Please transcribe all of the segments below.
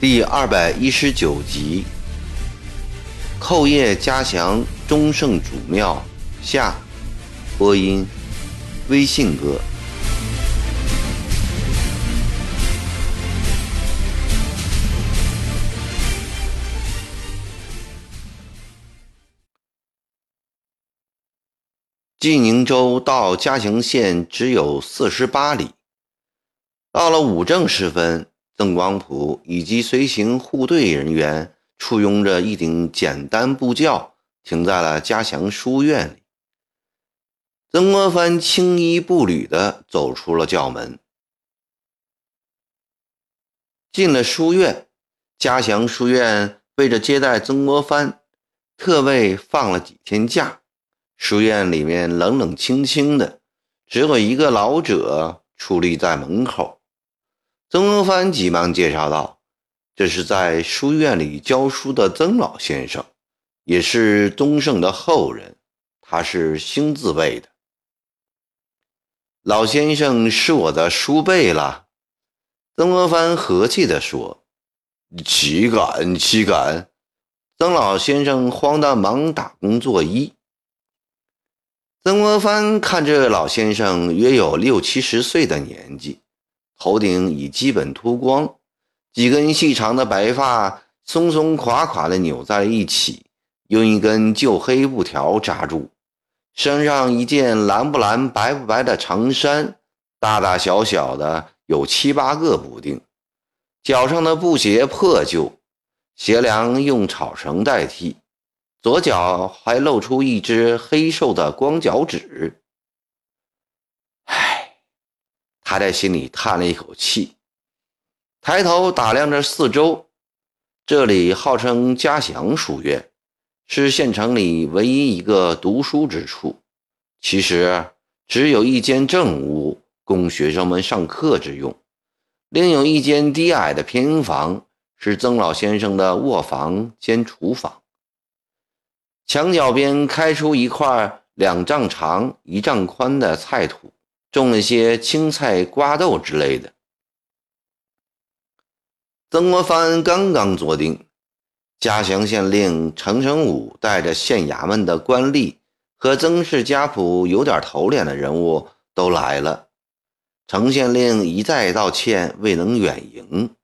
第二百一十九集，叩谒嘉祥中圣主庙下，播音，微信哥。晋宁州到嘉祥县只有四十八里，到了午正时分。曾光普以及随行护队人员簇拥着一顶简单布轿，停在了嘉祥书院里。曾国藩轻衣步履地走出了轿门，进了书院。嘉祥书院为着接待曾国藩，特为放了几天假。书院里面冷冷清清的，只有一个老者矗立在门口。曾国藩急忙介绍道：“这是在书院里教书的曾老先生，也是宗盛的后人，他是星字辈的。老先生是我的叔辈了。”曾国藩和气地说：“岂敢岂敢！”曾老先生慌得忙打工作揖。曾国藩看这老先生约有六七十岁的年纪。头顶已基本秃光，几根细长的白发松松垮垮地扭在一起，用一根旧黑布条扎住。身上一件蓝不蓝、白不白的长衫，大大小小的有七八个补丁。脚上的布鞋破旧，鞋梁用草绳代替。左脚还露出一只黑瘦的光脚趾。唉他在心里叹了一口气，抬头打量着四周。这里号称嘉祥书院，是县城里唯一一个读书之处。其实只有一间正屋供学生们上课之用，另有一间低矮的偏房是曾老先生的卧房兼厨房。墙角边开出一块两丈长、一丈宽的菜土。种了些青菜、瓜豆之类的。曾国藩刚刚坐定，嘉祥县令程成武带着县衙门的官吏和曾氏家谱有点头脸的人物都来了。程县令一再道歉，未能远迎。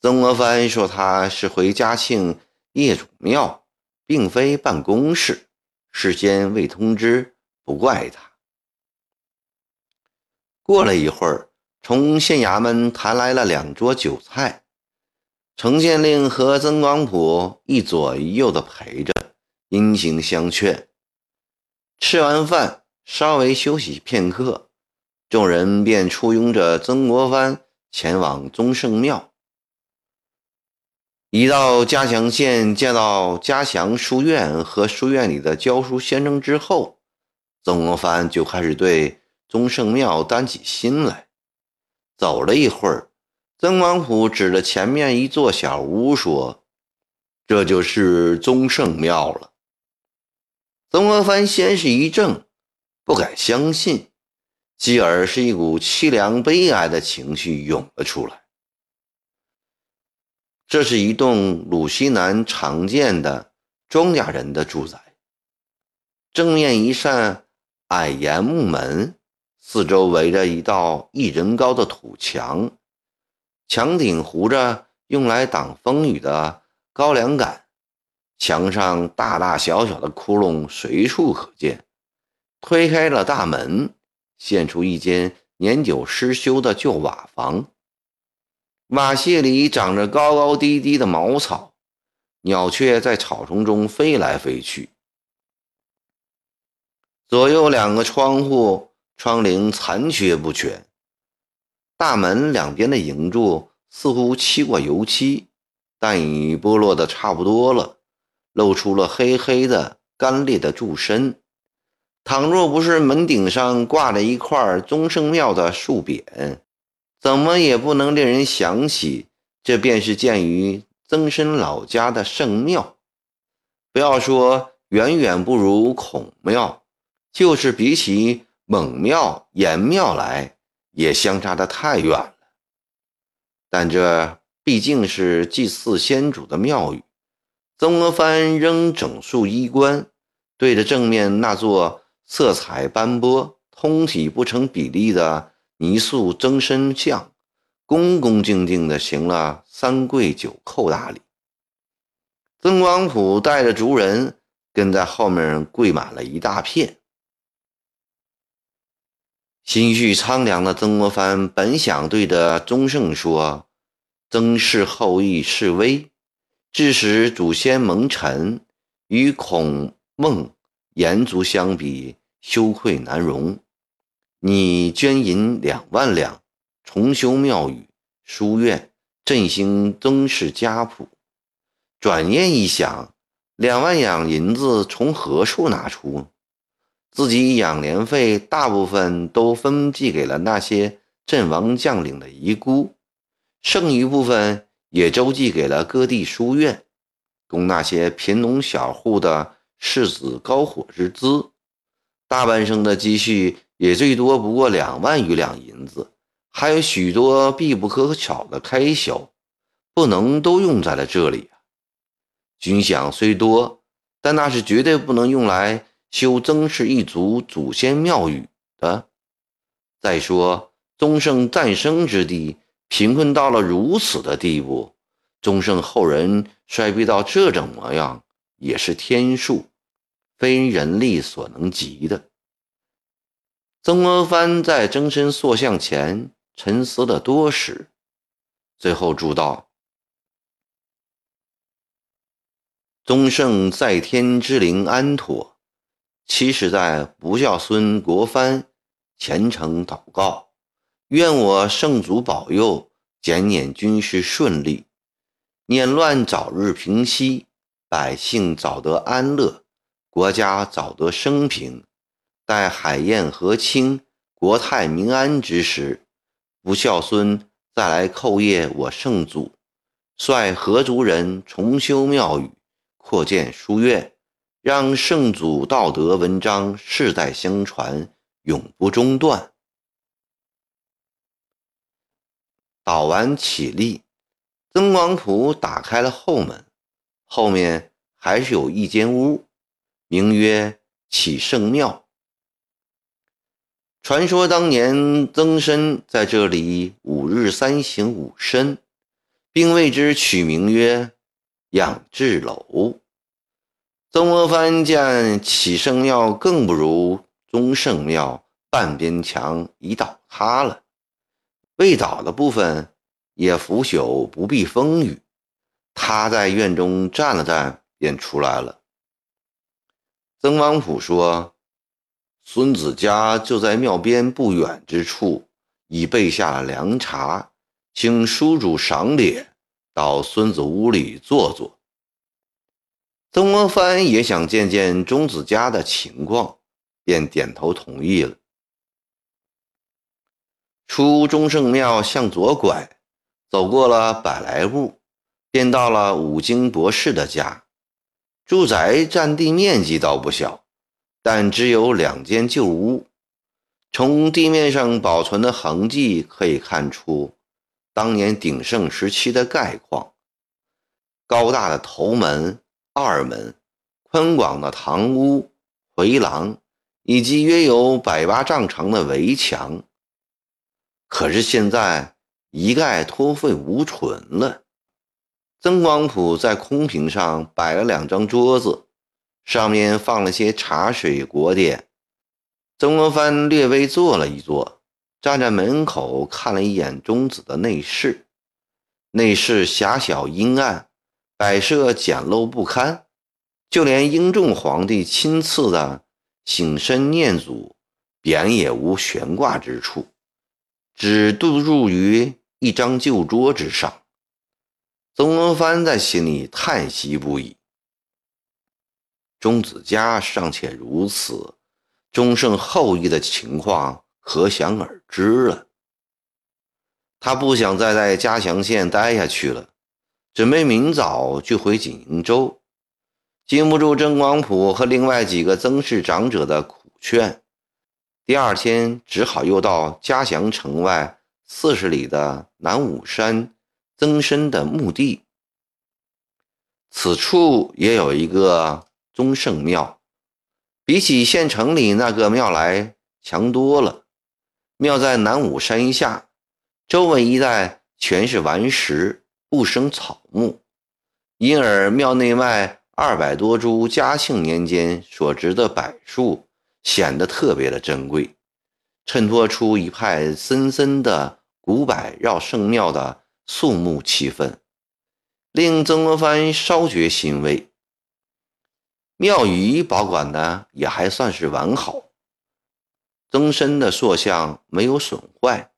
曾国藩说：“他是回嘉庆业主庙，并非办公事，事先未通知，不怪他。”过了一会儿，从县衙门抬来了两桌酒菜，程县令和曾广普一左一右的陪着，殷勤相劝。吃完饭，稍微休息片刻，众人便簇拥着曾国藩前往宗圣庙。一到嘉祥县，见到嘉祥书院和书院里的教书先生之后，曾国藩就开始对。宗圣庙担起心来，走了一会儿，曾广普指着前面一座小屋说：“这就是宗圣庙了。”曾国藩先是一怔，不敢相信，继而是一股凄凉悲哀的情绪涌了出来。这是一栋鲁西南常见的庄稼人的住宅，正面一扇矮檐木门。四周围着一道一人高的土墙，墙顶糊着用来挡风雨的高粱杆，墙上大大小小的窟窿随处可见。推开了大门，现出一间年久失修的旧瓦房，瓦屑里长着高高低低的茅草，鸟雀在草丛中飞来飞去。左右两个窗户。窗棂残缺不全，大门两边的楹柱似乎漆过油漆，但已剥落的差不多了，露出了黑黑的干裂的柱身。倘若不是门顶上挂着一块宗圣庙的树匾，怎么也不能令人想起这便是建于曾参老家的圣庙。不要说远远不如孔庙。就是比起蒙庙、颜庙来，也相差得太远了。但这毕竟是祭祀先祖的庙宇，曾国藩仍整肃衣冠，对着正面那座色彩斑驳、通体不成比例的泥塑曾身像，恭恭敬敬地行了三跪九叩大礼。曾光甫带着族人跟在后面跪满了一大片。心绪苍凉的曾国藩本想对着宗盛说：“曾氏后裔示威，致使祖先蒙尘，与孔孟炎族相比，羞愧难容。你捐银两万两，重修庙宇、书院，振兴曾氏家谱。”转念一想，两万两银子从何处拿出？自己养年费大部分都分寄给了那些阵亡将领的遗孤，剩余部分也周济给了各地书院，供那些贫农小户的世子高火之资。大半生的积蓄也最多不过两万余两银子，还有许多必不可少的开销，不能都用在了这里啊。军饷虽多，但那是绝对不能用来修曾氏一族祖先庙宇的。再说，宗盛诞生之地贫困到了如此的地步，宗盛后人衰逼到这种模样，也是天数，非人力所能及的。曾国藩在曾身塑像前沉思了多时，最后祝道。宗圣在天之灵安妥，其实在不孝孙国藩虔诚祷告，愿我圣祖保佑，检捻军事顺利，捻乱早日平息，百姓早得安乐，国家早得升平。待海晏河清，国泰民安之时，不孝孙再来叩谒我圣祖，率何族人重修庙宇。扩建书院，让圣祖道德文章世代相传，永不中断。祷完起立，曾王府打开了后门，后面还是有一间屋，名曰启圣庙。传说当年曾参在这里五日三省吾身，并为之取名曰。养志楼，曾国藩见启圣庙更不如宗圣庙，半边墙已倒塌了，未倒的部分也腐朽不避风雨。他在院中站了站，便出来了。曾王府说：“孙子家就在庙边不远之处，已备下了凉茶，请叔主赏脸。”到孙子屋里坐坐。曾国藩也想见见钟子家的情况，便点头同意了。出中圣庙向左拐，走过了百来步，便到了五经博士的家。住宅占地面积倒不小，但只有两间旧屋。从地面上保存的痕迹可以看出。当年鼎盛时期的概况：高大的头门、二门，宽广的堂屋、回廊，以及约有百八丈长的围墙。可是现在一概脱废无存了。曾光普在空坪上摆了两张桌子，上面放了些茶水果点。曾国藩略微坐了一坐。站在门口看了一眼中子的内室，内室狭小阴暗，摆设简陋不堪，就连英宗皇帝亲赐的醒身念祖匾也无悬挂之处，只度入于一张旧桌之上。曾国藩在心里叹息不已：钟子家尚且如此，钟盛后裔的情况。可想而知了。他不想再在嘉祥县待下去了，准备明早就回锦州。经不住曾广普和另外几个曾氏长者的苦劝。第二天，只好又到嘉祥城外四十里的南武山曾参的墓地。此处也有一个宗圣庙，比起县城里那个庙来强多了。庙在南武山下，周围一带全是顽石，不生草木，因而庙内外二百多株嘉庆年间所植的柏树显得特别的珍贵，衬托出一派森森的古柏绕圣庙的肃穆气氛。令曾国藩稍觉欣慰。庙宇保管的也还算是完好，曾参的塑像没有损坏，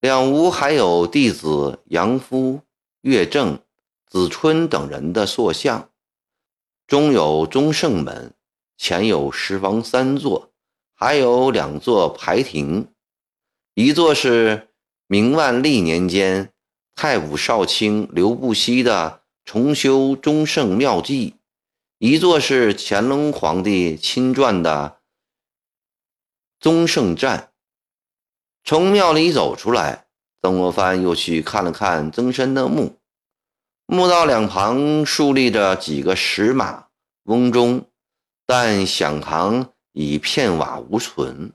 两屋还有弟子杨夫、岳正、子春等人的塑像，中有中圣门，前有石房三座，还有两座牌亭，一座是明万历年间。太武少卿刘不息的重修中圣庙记，一座是乾隆皇帝亲撰的宗圣传。从庙里走出来，曾国藩又去看了看曾参的墓，墓道两旁竖立着几个石马翁钟，但响堂已片瓦无存。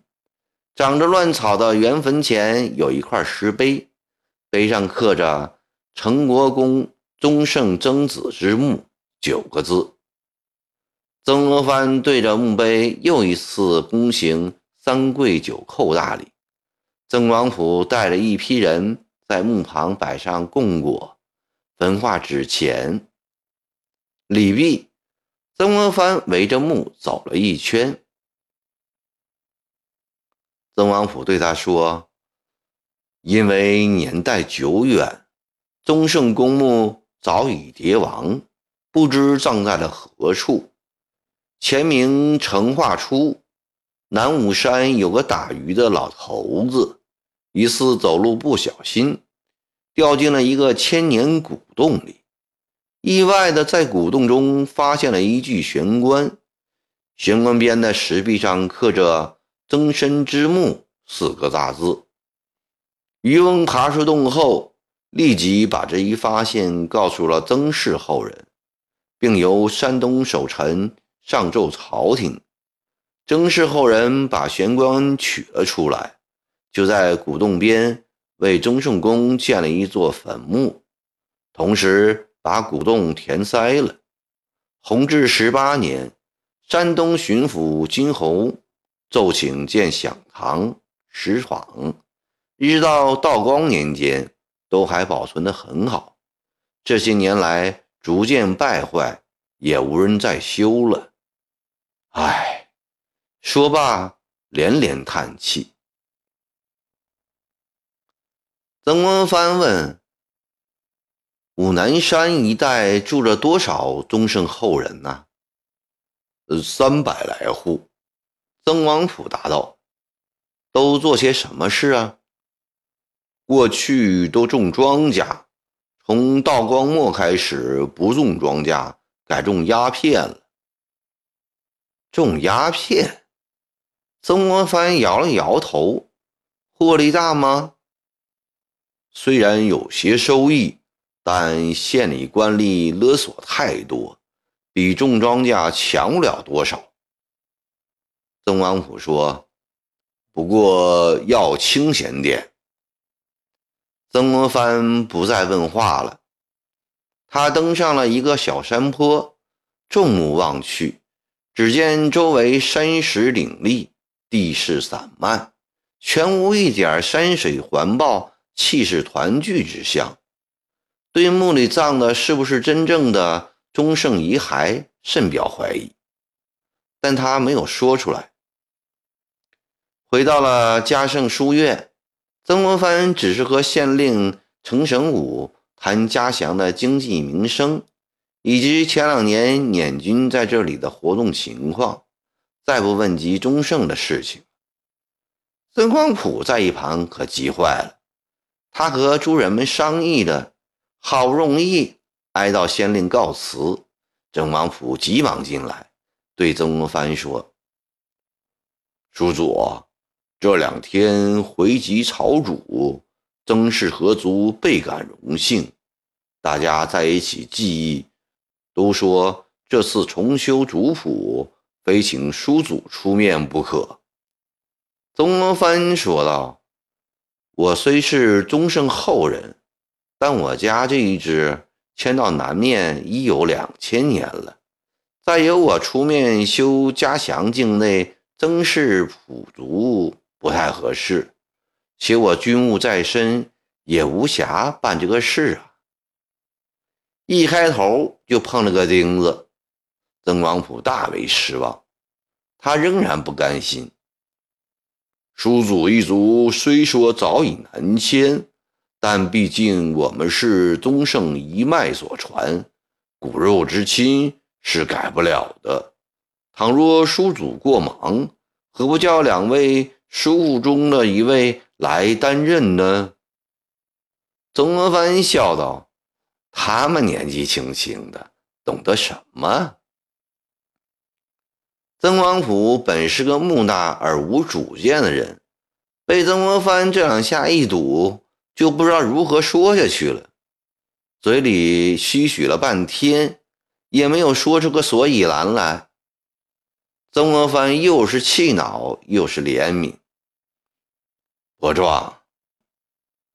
长着乱草的原坟前有一块石碑。碑上刻着“成国公宗圣曾子之墓”九个字。曾国藩对着墓碑又一次躬行三跪九叩大礼。曾王府带着一批人在墓旁摆上供果、焚化纸钱。礼毕，曾国藩围着墓走了一圈。曾王府对他说。因为年代久远，宗圣公墓早已跌亡，不知葬在了何处。前明成化初，南武山有个打鱼的老头子，一次走路不小心，掉进了一个千年古洞里，意外的在古洞中发现了一具悬棺，悬棺边的石壁上刻着“曾参之墓”四个大字。渔翁爬出洞后，立即把这一发现告诉了曾氏后人，并由山东守臣上奏朝廷。曾氏后人把玄关取了出来，就在古洞边为曾圣公建了一座坟墓，同时把古洞填塞了。弘治十八年，山东巡抚金侯奏请建享堂石坊。一直到道光年间，都还保存得很好。这些年来逐渐败坏，也无人再修了。唉，说罢连连叹气。曾国藩问：“武南山一带住着多少宗圣后人呢？”“呃，三百来户。”曾王府答道。“都做些什么事啊？”过去都种庄稼，从道光末开始不种庄稼，改种鸦片了。种鸦片，曾国藩摇了摇头。获利大吗？虽然有些收益，但县里官吏勒索太多，比种庄稼强不了多少。曾王府说：“不过要清闲点。”曾国藩不再问话了，他登上了一个小山坡，众目望去，只见周围山石岭立，地势散漫，全无一点山水环抱、气势团聚之象。对墓里葬的是不是真正的忠圣遗骸，甚表怀疑，但他没有说出来。回到了嘉盛书院。曾国藩只是和县令程神武谈嘉祥的经济民生，以及前两年捻军在这里的活动情况，再不问及忠胜的事情。曾光甫在一旁可急坏了，他和诸人们商议的，好不容易挨到县令告辞，郑王府急忙进来，对曾国藩说：“叔祖，这两天回籍朝主，曾氏合族倍感荣幸，大家在一起记忆，都说这次重修主府，非请叔祖出面不可。”曾国藩说道：“我虽是宗盛后人，但我家这一支迁到南面已有两千年了。”再由我出面修嘉祥境内曾氏谱族不太合适，且我军务在身，也无暇办这个事啊。一开头就碰了个钉子，曾王府大为失望，他仍然不甘心。叔祖一族虽说早已南迁，但毕竟我们是宗盛一脉所传，骨肉之亲。是改不了的。倘若叔祖过忙，何不叫两位叔父中的一位来担任呢？曾国藩笑道：“他们年纪轻轻的，懂得什么？”曾王府本是个木讷而无主见的人，被曾国藩这两下一堵，就不知道如何说下去了，嘴里唏嘘了半天。也没有说出个所以然来。曾国藩又是气恼又是怜悯。伯壮，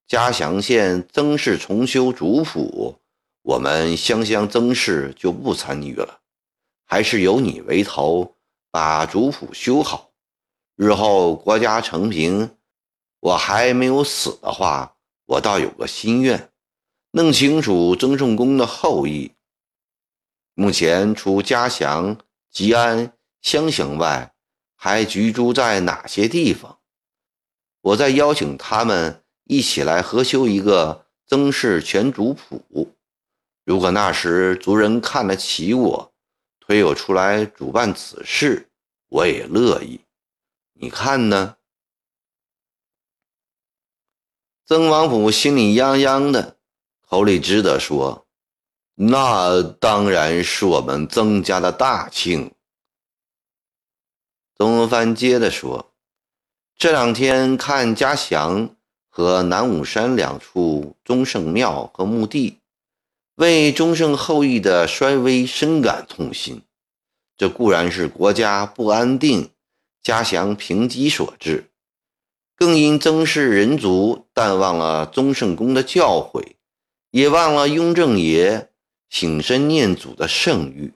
嘉祥县曾氏重修主府，我们湘乡曾氏就不参与了，还是由你为头，把主府修好。日后国家承平，我还没有死的话，我倒有个心愿，弄清楚曾圣公的后裔。目前除嘉祥、吉安、湘乡外，还居住在哪些地方？我再邀请他们一起来合修一个曾氏全族谱。如果那时族人看得起我，推我出来主办此事，我也乐意。你看呢？曾王府心里泱泱的，口里只得说。那当然是我们曾家的大庆。曾国藩接着说：“这两天看嘉祥和南武山两处宗圣庙和墓地，为宗圣后裔的衰微深感痛心。这固然是国家不安定、家祥平瘠所致，更因曾氏人族淡忘了宗圣公的教诲，也忘了雍正爷。”醒身念祖的圣谕，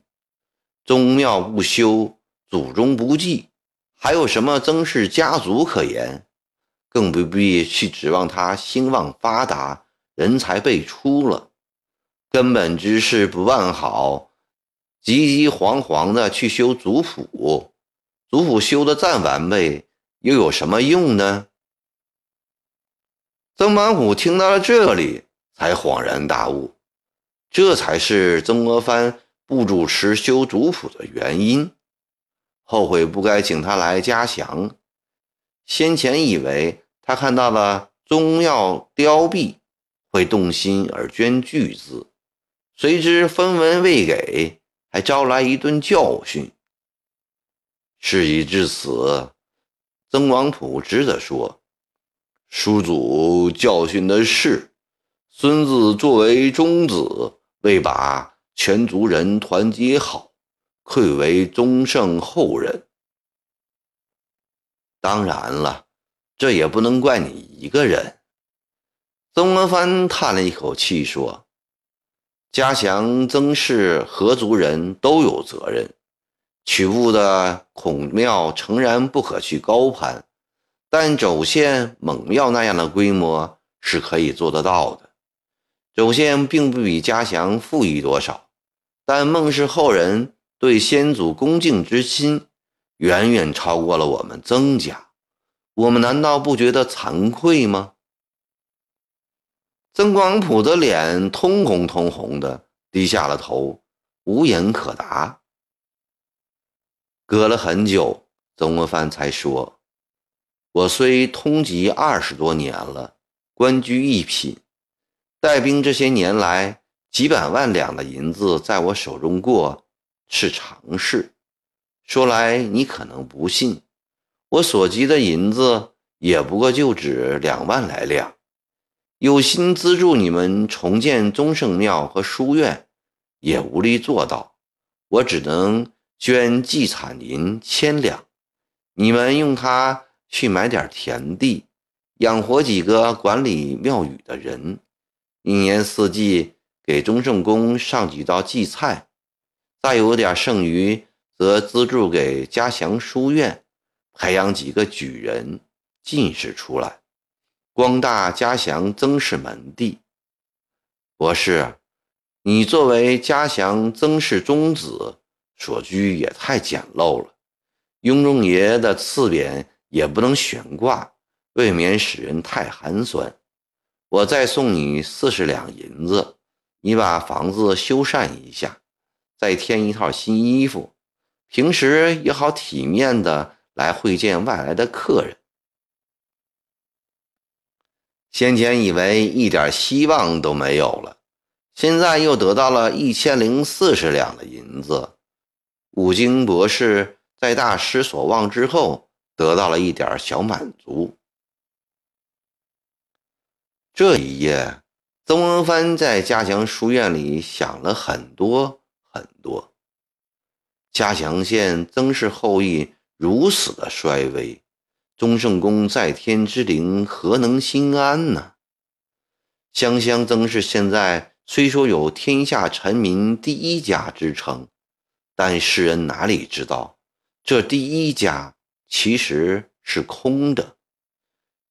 宗庙不修，祖宗不祭，还有什么曾氏家族可言？更不必去指望他兴旺发达，人才辈出了。根本之事不办好，急急惶惶的去修祖谱，祖谱修的再完备，又有什么用呢？曾满虎听到了这里，才恍然大悟。这才是曾国藩不主持修族谱的原因，后悔不该请他来嘉祥。先前以为他看到了宗庙凋敝，会动心而捐巨资，谁知分文未给，还招来一顿教训。事已至此，曾王普只得说：“叔祖教训的是，孙子作为中子。”未把全族人团结好，愧为宗盛后人。当然了，这也不能怪你一个人。曾国藩叹了一口气说：“嘉祥、曾氏合族人都有责任。曲阜的孔庙诚然不可去高攀，但肘县猛庙那样的规模是可以做得到的。”走线，并不比嘉祥富裕多少，但孟氏后人对先祖恭敬之心，远远超过了我们曾家。我们难道不觉得惭愧吗？曾广普的脸通红通红的，低下了头，无言可答。隔了很久，曾国藩才说：“我虽通籍二十多年了，官居一品。”带兵这些年来，几百万两的银子在我手中过是常事。说来你可能不信，我所集的银子也不过就值两万来两。有心资助你们重建宗圣庙和书院，也无力做到。我只能捐祭产银千两，你们用它去买点田地，养活几个管理庙宇的人，一年四季给宗圣宫上几道祭菜，再有点剩余。则资助给嘉祥书院，培养几个举人进士出来，光大嘉祥曾氏门第。博士，你作为嘉祥曾氏宗子，所居也太简陋了。雍仲爷的赐匾也不能悬挂，未免使人太寒酸。我再送你四十两银子，你把房子修缮一下，再添一套新衣服。平时也好体面的来会见外来的客人。先前以为一点希望都没有了，现在又得到了一千零四十两的银子。五经博士在大失所望之后，得到了一点小满足。这一夜，曾国藩在嘉祥书院里想了很多很多。嘉祥县曾氏后裔如此的衰微，宗圣公在天之灵何能心安呢？湘乡曾氏现在虽说有天下臣民第一家之称，但世人哪里知道，这第一家其实是空的。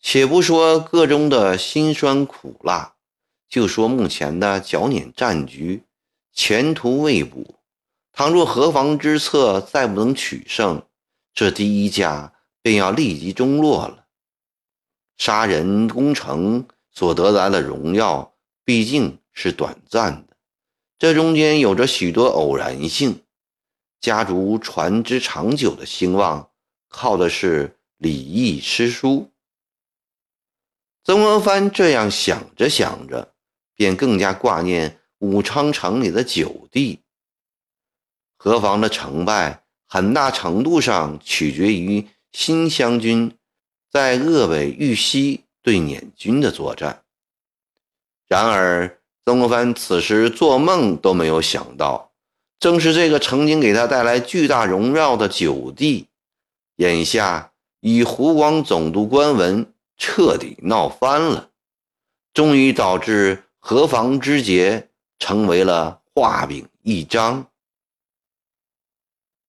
且不说个中的辛酸苦辣，就说目前的剿捻战局，前途未卜。倘若何妨之策再不能取胜，这第一家便要立即中落了。杀人攻城所得来的荣耀毕竟是短暂的，这中间有着许多偶然性。家族传之长久的兴旺，靠的是礼义诗书。曾国藩这样想着想着，便更加挂念武昌城里的九弟。何妨的成败，很大程度上取决于新湘军在鄂北豫西对捻军的作战。然而，曾国藩此时做梦都没有想到，正是这个曾经给他带来巨大荣耀的九弟，眼下以湖广总督官文彻底闹翻了，终于导致何防之劫成为了画饼一张。